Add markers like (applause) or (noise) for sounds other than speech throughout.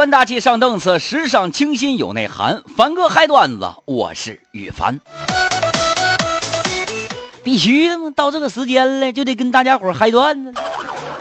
端大气上档次，时尚清新有内涵。凡哥嗨段子，我是羽凡。必须的嘛，到这个时间了，就得跟大家伙嗨段子，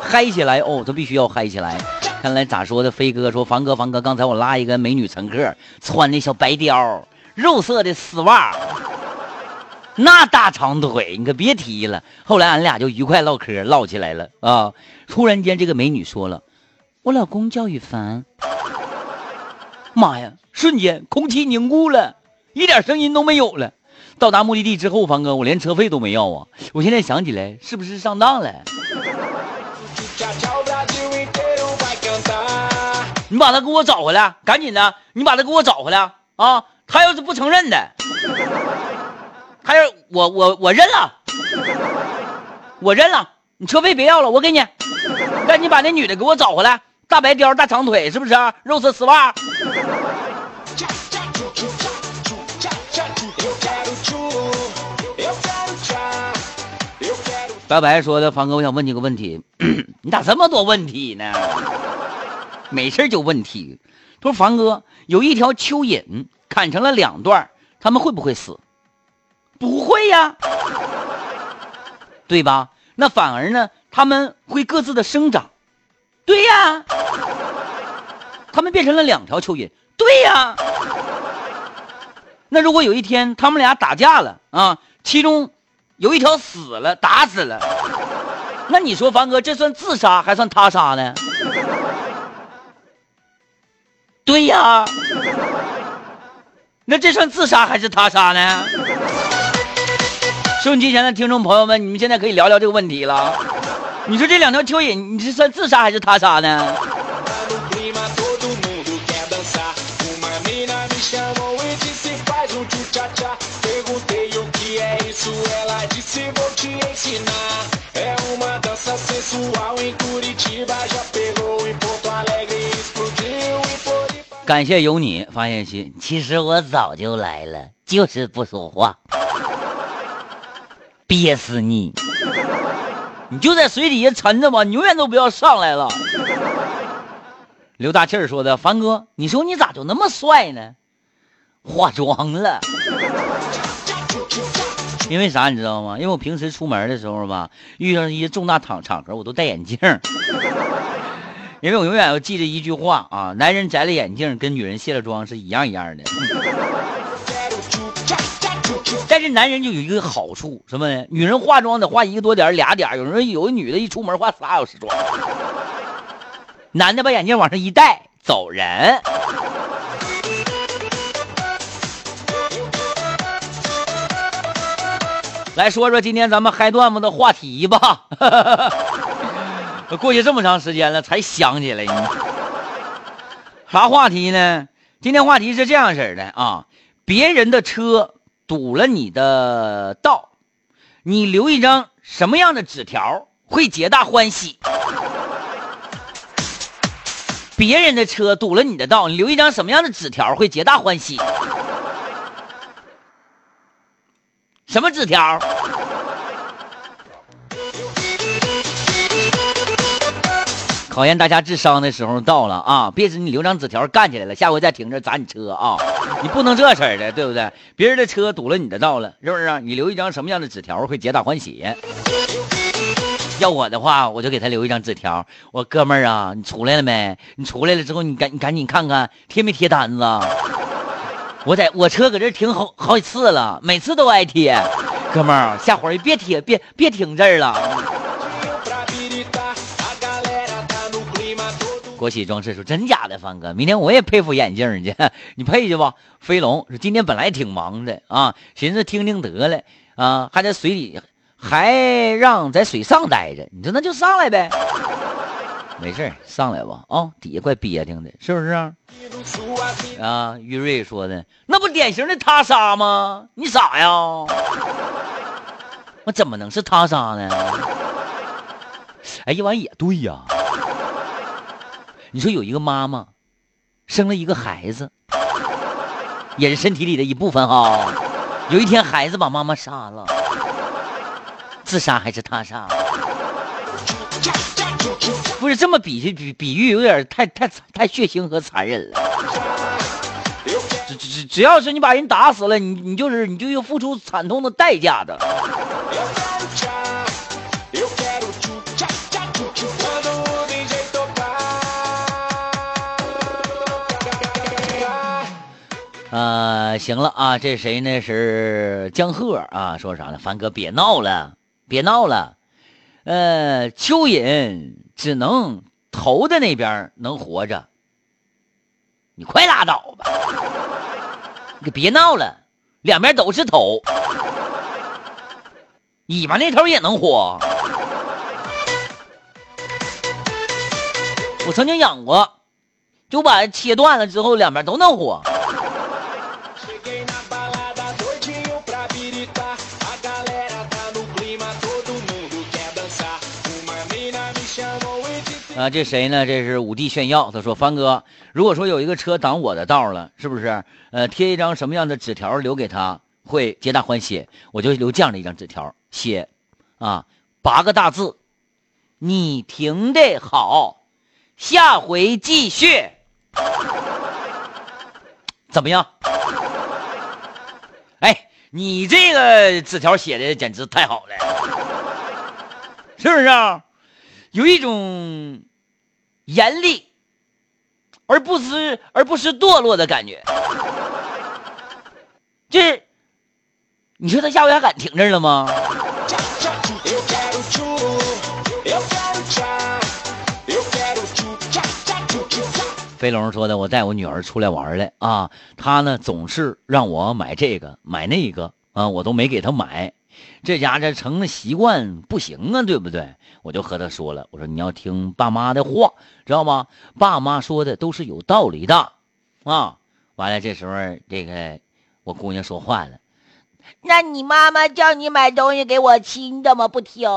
嗨起来哦！这必须要嗨起来。看来咋说的？飞哥说：“凡哥，凡哥，刚才我拉一个美女乘客，穿的小白貂，肉色的丝袜，那大长腿，你可别提了。”后来俺俩就愉快唠嗑，唠起来了啊！突然间，这个美女说了：“我老公叫羽凡。”妈呀！瞬间空气凝固了，一点声音都没有了。到达目的地之后，凡哥，我连车费都没要啊！我现在想起来，是不是上当了？你把他给我找回来，赶紧的！你把他给我找回来啊！他要是不承认的，他要我我我认了，我认了，你车费别要了，我给你，赶紧把那女的给我找回来，大白貂大长腿是不是？肉色丝袜。白白说的，凡哥，我想问你个问题，(clears throat) 你咋这么多问题呢？没事就问题。他说：“凡哥，有一条蚯蚓砍成了两段，他们会不会死？不会呀，对吧？那反而呢，他们会各自的生长。对呀，他们变成了两条蚯蚓。对呀。那如果有一天他们俩打架了啊，其中……有一条死了，打死了。那你说，凡哥，这算自杀还算他杀呢？对呀。那这算自杀还是他杀呢？收音机前的听众朋友们，你们现在可以聊聊这个问题了。你说这两条蚯蚓，你是算自杀还是他杀呢？感谢有你发现新，其实我早就来了，就是不说话，憋死你！你就在水底下沉着吧，你永远都不要上来了。刘大气儿说的，凡哥，你说你咋就那么帅呢？化妆了。因为啥你知道吗？因为我平时出门的时候吧，遇上一些重大场场合，我都戴眼镜。因为我永远要记着一句话啊，男人摘了眼镜跟女人卸了妆是一样一样的。男人就有一个好处，什么呢？女人化妆得化一个多点俩点有人有个女的一出门化仨小时妆，男的把眼镜往上一戴走人。来说说今天咱们嗨段子的话题吧。(laughs) 过去这么长时间了，才想起来呢。啥话题呢？今天话题是这样式的啊：别人的车堵了你的道，你留一张什么样的纸条会皆大欢喜？别人的车堵了你的道，你留一张什么样的纸条会皆大欢喜？什么纸条？考验大家智商的时候到了啊！别是你留张纸条干起来了，下回再停这砸你车啊！你不能这事儿的，对不对？别人的车堵了你的道了，是不是？你留一张什么样的纸条会皆大欢喜？要我的话，我就给他留一张纸条。我哥们儿啊，你出来了没？你出来了之后，你赶你赶紧看看贴没贴单子。我在我车搁这停好好几次了，每次都挨贴，哥们儿，下回别贴，别别停这儿了。国企装饰说：“真假的，方哥，明天我也配副眼镜去，(laughs) 你配去吧。”飞龙说：“今天本来挺忙的啊，寻思听听得了啊，还在水里，还让在水上待着，你说那就上来呗。(laughs) ”没事上来吧啊！底下怪憋挺的，是不是啊？啊，玉瑞说的那不典型的他杀吗？你傻呀？我怎么能是他杀呢？哎，一玩也对呀。你说有一个妈妈生了一个孩子，也是身体里的一部分哈。有一天孩子把妈妈杀了，自杀还是他杀？不是这么比比比喻有点太太太血腥和残忍了。只只只要是你把人打死了，你你就是你就要付出惨痛的代价的。呃，行了啊，这谁呢？是江鹤啊，说啥呢？凡哥别闹了，别闹了。呃，蚯蚓只能头的那边能活着，你快拉倒吧！(laughs) 你别闹了，两边都是头，尾巴那头也能活。我曾经养过，就把切断了之后，两边都能活。这谁呢？这是五弟炫耀。他说：“凡哥，如果说有一个车挡我的道了，是不是？呃，贴一张什么样的纸条留给他，会皆大欢喜？我就留这样的一张纸条，写，啊，八个大字：你停的好，下回继续。怎么样？哎，你这个纸条写的简直太好了，(laughs) 是不是？啊？有一种。”严厉，而不是而不是堕落的感觉。这，你说他下回还敢停这儿了吗？飞龙说的，我带我女儿出来玩来啊，她呢总是让我买这个买那个啊，我都没给她买。这家这成了习惯，不行啊，对不对？我就和他说了，我说你要听爸妈的话，知道吗？爸妈说的都是有道理的，啊！完了，这时候这个我姑娘说话了，那你妈妈叫你买东西给我吃，你怎么不听？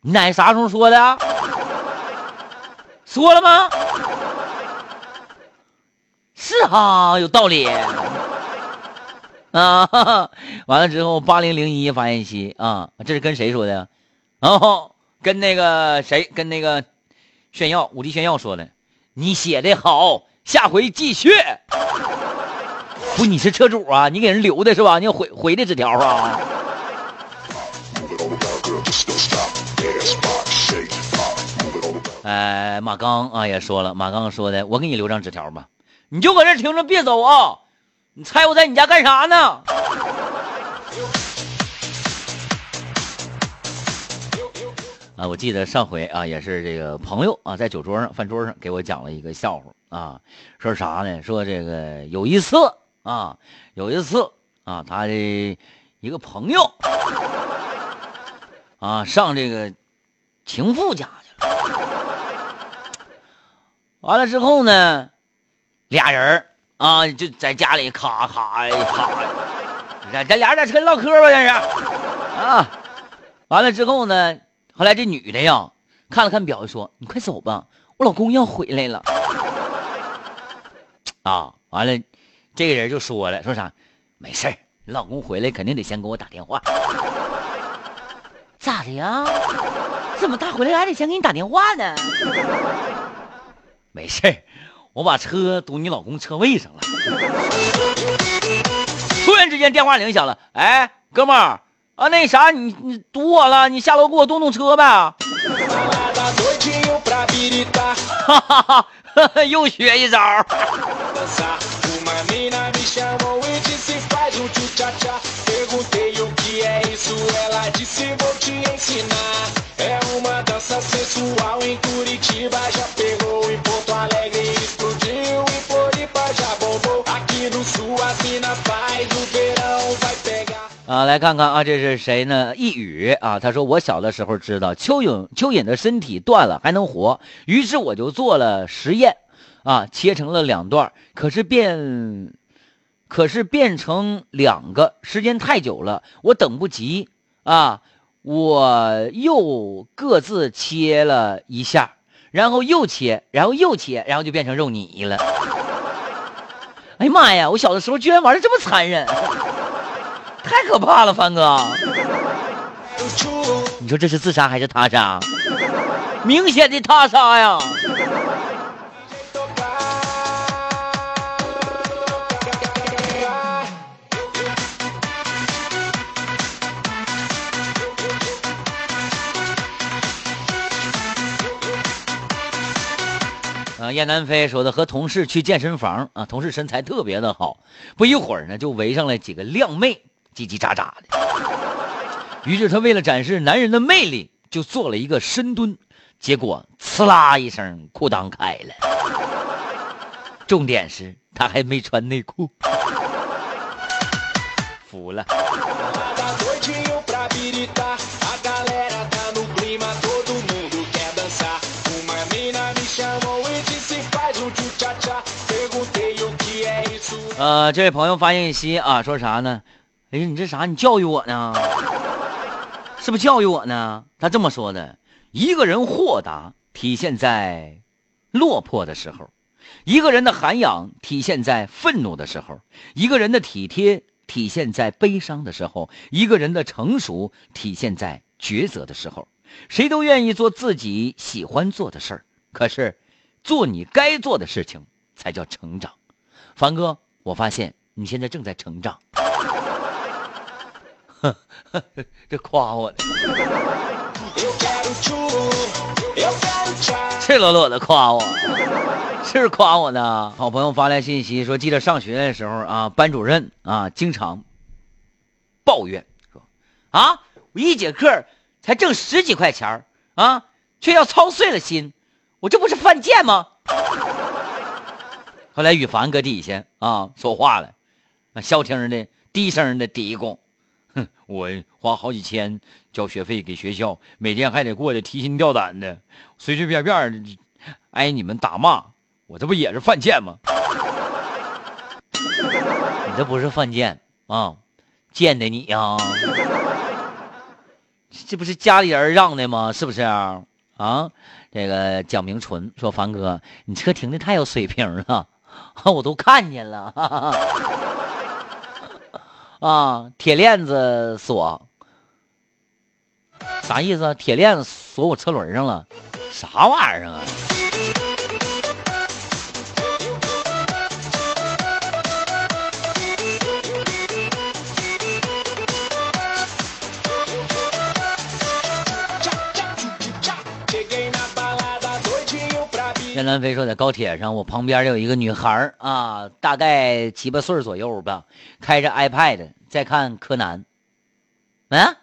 你奶啥时候说的？说了吗？是哈，有道理。(laughs) 啊，完了之后，八零零一发信息啊，这是跟谁说的？哦，跟那个谁，跟那个炫耀五 D 炫耀说的。你写的好，下回继续。(laughs) 不，你是车主啊，你给人留的是吧？你回回的纸条啊。哎，马刚啊也说了，马刚说的，我给你留张纸条吧，你就搁这停着，别走啊。你猜我在你家干啥呢？啊，我记得上回啊，也是这个朋友啊，在酒桌上饭桌上给我讲了一个笑话啊，说啥呢？说这个有一次啊，有一次啊，他的一个朋友啊，上这个情妇家去了，完了之后呢，俩人啊，就在家里咔咔咔，咱咱俩在车里唠嗑吧，这是啊。完了之后呢，后来这女的呀，看了看表，说：“你快走吧，我老公要回来了。”啊，完了，这个人就说了，说啥？没事你老公回来肯定得先给我打电话。咋的呀？怎么他回来还得先给你打电话呢？没事我把车堵你老公车位上了。突然之间电话铃响了，哎，哥们儿啊，那啥，你你堵我了，你下楼给我动动车呗。哈哈哈，(laughs) 又学一招。来看看啊，这是谁呢？一语啊，他说我小的时候知道蚯蚓，蚯蚓的身体断了还能活，于是我就做了实验，啊，切成了两段，可是变，可是变成两个，时间太久了，我等不及啊，我又各自切了一下，然后又切，然后又切，然后就变成肉泥了。哎呀妈呀！我小的时候居然玩的这么残忍。太可怕了，凡哥！(laughs) 你说这是自杀还是他杀？明显的他杀呀！啊，燕南飞说的和同事去健身房啊，同事身材特别的好，不一会儿呢就围上来几个靓妹，叽叽喳喳的。于是他为了展示男人的魅力，就做了一个深蹲，结果呲啦一声，裤裆开了。重点是他还没穿内裤，服了。呃，这位朋友发信息啊，说啥呢？哎，你这啥？你教育我呢？是不是教育我呢？他这么说的：一个人豁达体现在落魄的时候，一个人的涵养体现在愤怒的时候，一个人的体贴体现在悲伤的时候，一个人的成熟体现在抉择的时候。谁都愿意做自己喜欢做的事儿，可是做你该做的事情才叫成长。凡哥。我发现你现在正在成长，(laughs) 这夸我的，(laughs) 赤裸裸的夸我，是夸我呢。好朋友发来信息说，记得上学的时候啊，班主任啊经常抱怨说，啊，我一节课才挣十几块钱啊，却要操碎了心，我这不是犯贱吗？后来羽凡搁底下啊说话了，消停的低声的嘀咕：“ (laughs) 我花好几千交学费给学校，每天还得过得提心吊胆的，随随便便挨你们打骂，我这不也是犯贱吗？(laughs) 你这不是犯贱啊，贱的你呀！这不是家里人让的吗？是不是啊？啊，这个蒋明纯说：凡哥，你车停的太有水平了。(laughs) ”我都看见了，啊，铁链子锁，啥意思？铁链子锁我车轮上了，啥玩意儿啊？天南飞说，在高铁上，我旁边有一个女孩啊，大概七八岁左右吧，开着 iPad 在看柯南。嗯，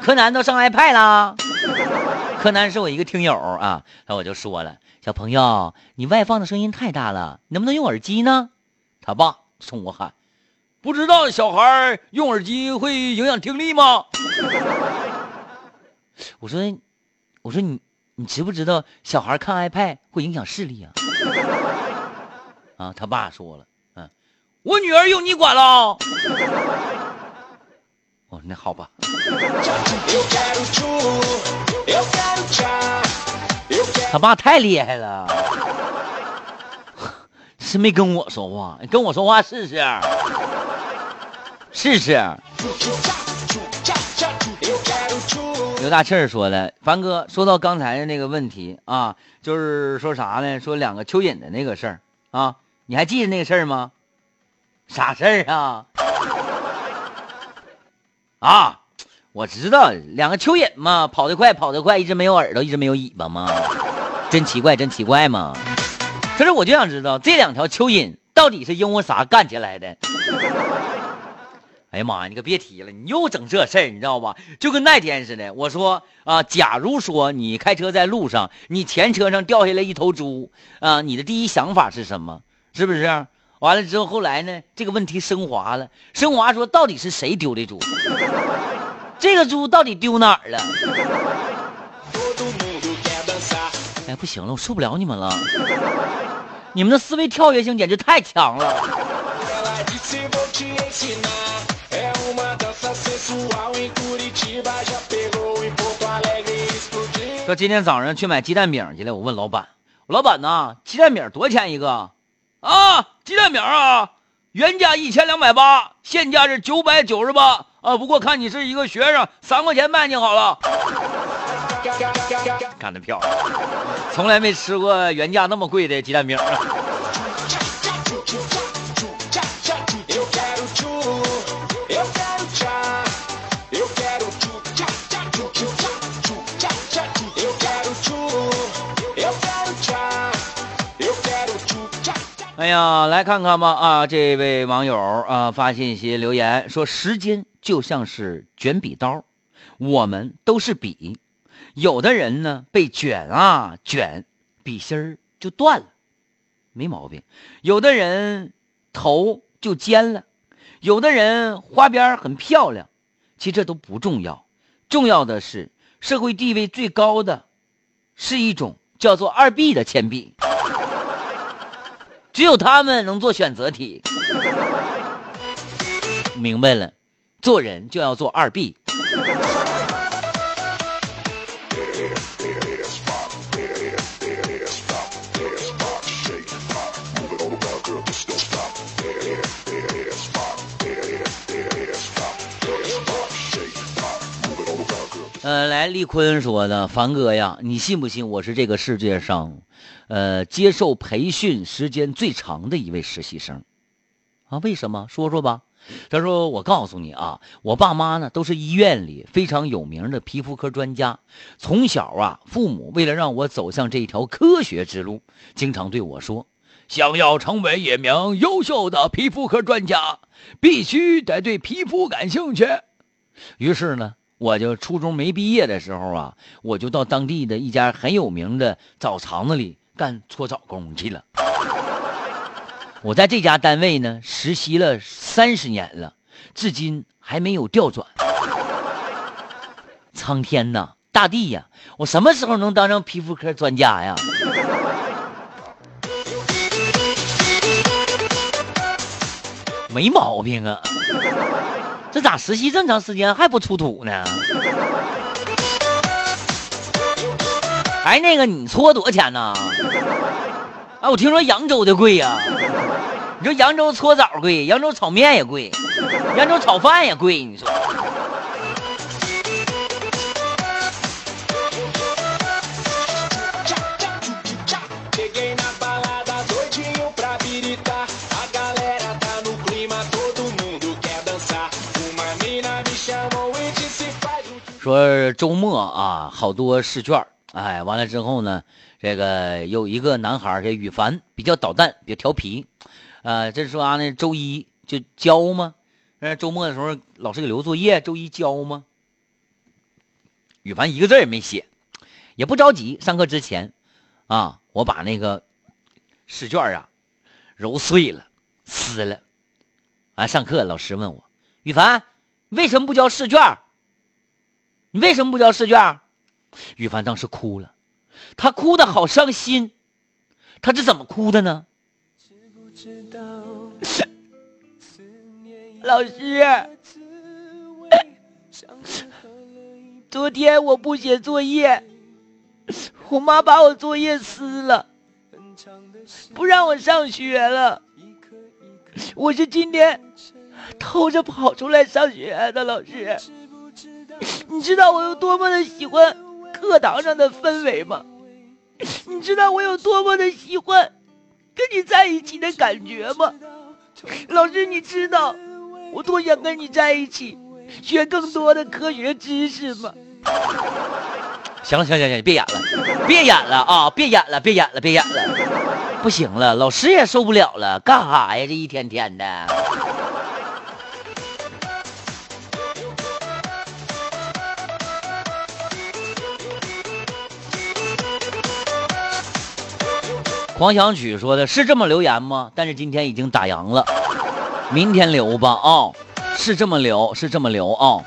柯南都上 iPad 了。柯南是我一个听友啊，那我就说了，小朋友，你外放的声音太大了，能不能用耳机呢？他爸冲我喊：“不知道小孩用耳机会影响听力吗？”我说：“我说你。”你知不知道小孩看 iPad 会影响视力啊？(laughs) 啊，他爸说了，嗯，我女儿用你管了。哦，那好吧。他爸太厉害了，是没跟我说话，跟我说话试试，试试。刘大庆说了：“凡哥，说到刚才的那个问题啊，就是说啥呢？说两个蚯蚓的那个事儿啊，你还记得那个事儿吗？啥事儿啊？啊，我知道，两个蚯蚓嘛，跑得快，跑得快，一直没有耳朵，一直没有尾巴嘛，真奇怪，真奇怪嘛。可是我就想知道，这两条蚯蚓到底是因为啥干起来的？”哎呀妈呀！你可别提了，你又整这事儿，你知道吧？就跟那天似的。我说啊，假如说你开车在路上，你前车上掉下来一头猪啊，你的第一想法是什么？是不是？完了之后，后来呢，这个问题升华了，升华说到底是谁丢的猪？这个猪到底丢哪儿了？哎，不行了，我受不了你们了，你们的思维跳跃性简直太强了。说今天早上去买鸡蛋饼去了，我问老板：“老板呐，鸡蛋饼多少钱一个？”啊，鸡蛋饼啊，原价一千两百八，现价是九百九十八啊，不过看你是一个学生，三块钱卖你好了。干得漂亮，从来没吃过原价那么贵的鸡蛋饼。哎呀，来看看吧啊！这位网友啊发信息留言说：“时间就像是卷笔刀，我们都是笔。有的人呢被卷啊卷，笔芯儿就断了，没毛病；有的人头就尖了，有的人花边很漂亮。其实这都不重要，重要的是社会地位最高的，是一种叫做二 B 的铅笔。”只有他们能做选择题，明白了，做人就要做二 B。呃，来，丽坤说的，凡哥呀，你信不信我是这个世界上？呃，接受培训时间最长的一位实习生，啊，为什么？说说吧。他说：“我告诉你啊，我爸妈呢都是医院里非常有名的皮肤科专家。从小啊，父母为了让我走向这一条科学之路，经常对我说，想要成为一名优秀的皮肤科专家，必须得对皮肤感兴趣。于是呢，我就初中没毕业的时候啊，我就到当地的一家很有名的澡堂子里。”干搓澡工去了。我在这家单位呢实习了三十年了，至今还没有调转。苍天呐，大地呀，我什么时候能当上皮肤科专家呀？没毛病啊，这咋实习这么长时间还不出土呢？(laughs) 哎，那个你搓多少钱呢？啊，我听说扬州的贵呀。你说扬州搓澡贵，扬州炒面也贵，扬州炒饭也贵。你说。说周末啊，好多试卷哎，完了之后呢，这个有一个男孩这羽凡比较捣蛋，比较调皮，呃，这是说呢，周一就交吗？呃，周末的时候老师给留作业，周一交吗？羽凡一个字也没写，也不着急。上课之前，啊，我把那个试卷啊揉碎了，撕了。完上课，老师问我，羽凡为什么不交试卷？你为什么不交试卷？羽凡当时哭了，他哭的好伤心，他是怎么哭的呢？(laughs) 老师，昨天我不写作业，我妈把我作业撕了，不让我上学了。我是今天偷着跑出来上学的，老师，你知道我有多么的喜欢。课堂上的氛围吗？你知道我有多么的喜欢跟你在一起的感觉吗？老师，你知道我多想跟你在一起，学更多的科学知识吗？行了，行行行，别演了，别演了啊！别演了，别演了，别演了，不行了，老师也受不了了，干哈呀？这一天天的。狂想曲说的是这么留言吗？但是今天已经打烊了，明天留吧啊！是这么留，是这么留啊！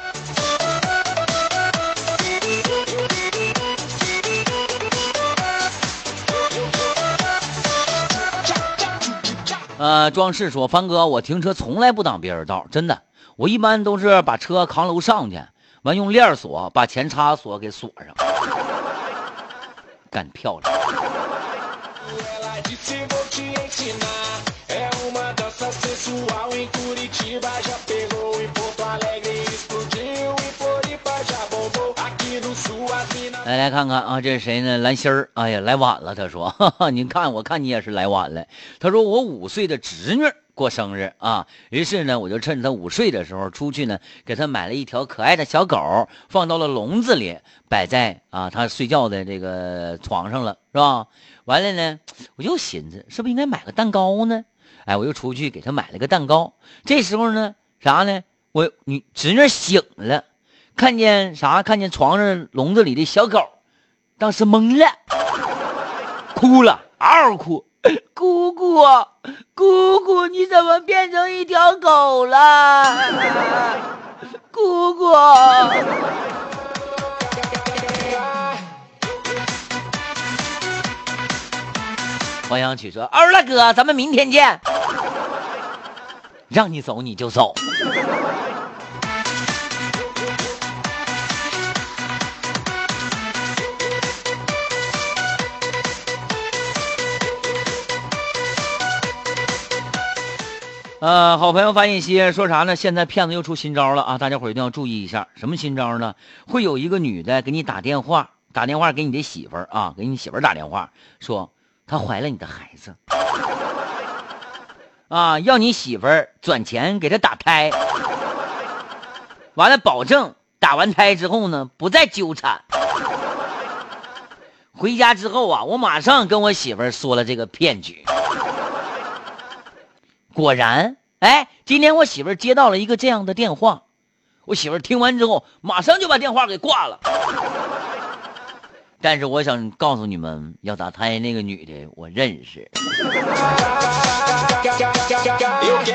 呃，装饰说，帆哥，我停车从来不挡别人道，真的，我一般都是把车扛楼上去，完用链锁把前叉锁给锁上，(laughs) 干漂亮。来来看看啊，这是谁呢？兰心儿，哎呀，来晚了。他说：“哈哈，你看，我看你也是来晚了。”他说：“我五岁的侄女过生日啊，于是呢，我就趁他午睡的时候出去呢，给他买了一条可爱的小狗，放到了笼子里，摆在啊他睡觉的这个床上了，是吧？”完了呢，我又寻思，是不是应该买个蛋糕呢？哎，我又出去给他买了个蛋糕。这时候呢，啥呢？我女侄女醒了。”看见啥？看见床上笼子里的小狗，当时懵了，哭了，嗷嗷哭。姑姑，姑姑，你怎么变成一条狗了？(laughs) 姑姑。黄小曲说：“欧了哥，咱们明天见。让你走你就走。”呃，好朋友发信息说啥呢？现在骗子又出新招了啊！大家伙一定要注意一下，什么新招呢？会有一个女的给你打电话，打电话给你的媳妇儿啊，给你媳妇儿打电话，说她怀了你的孩子，啊，要你媳妇儿转钱给她打胎，完了保证打完胎之后呢不再纠缠。回家之后啊，我马上跟我媳妇儿说了这个骗局。果然，哎，今天我媳妇儿接到了一个这样的电话，我媳妇儿听完之后，马上就把电话给挂了。但是我想告诉你们，要打胎那个女的，我认识。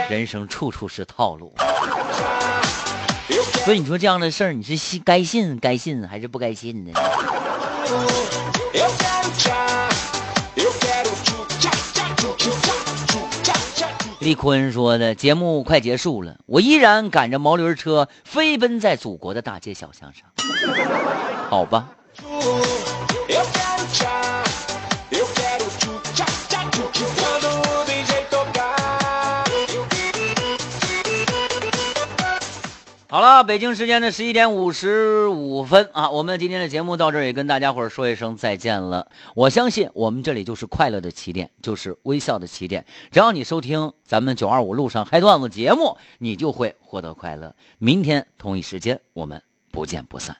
人生处处是套路，所以你说这样的事儿，你是信该信该信还是不该信呢？李坤说的节目快结束了，我依然赶着毛驴车飞奔在祖国的大街小巷上。好吧。好了，北京时间的十一点五十五分啊，我们今天的节目到这儿也跟大家伙儿说一声再见了。我相信我们这里就是快乐的起点，就是微笑的起点。只要你收听咱们九二五路上嗨段子节目，你就会获得快乐。明天同一时间，我们不见不散。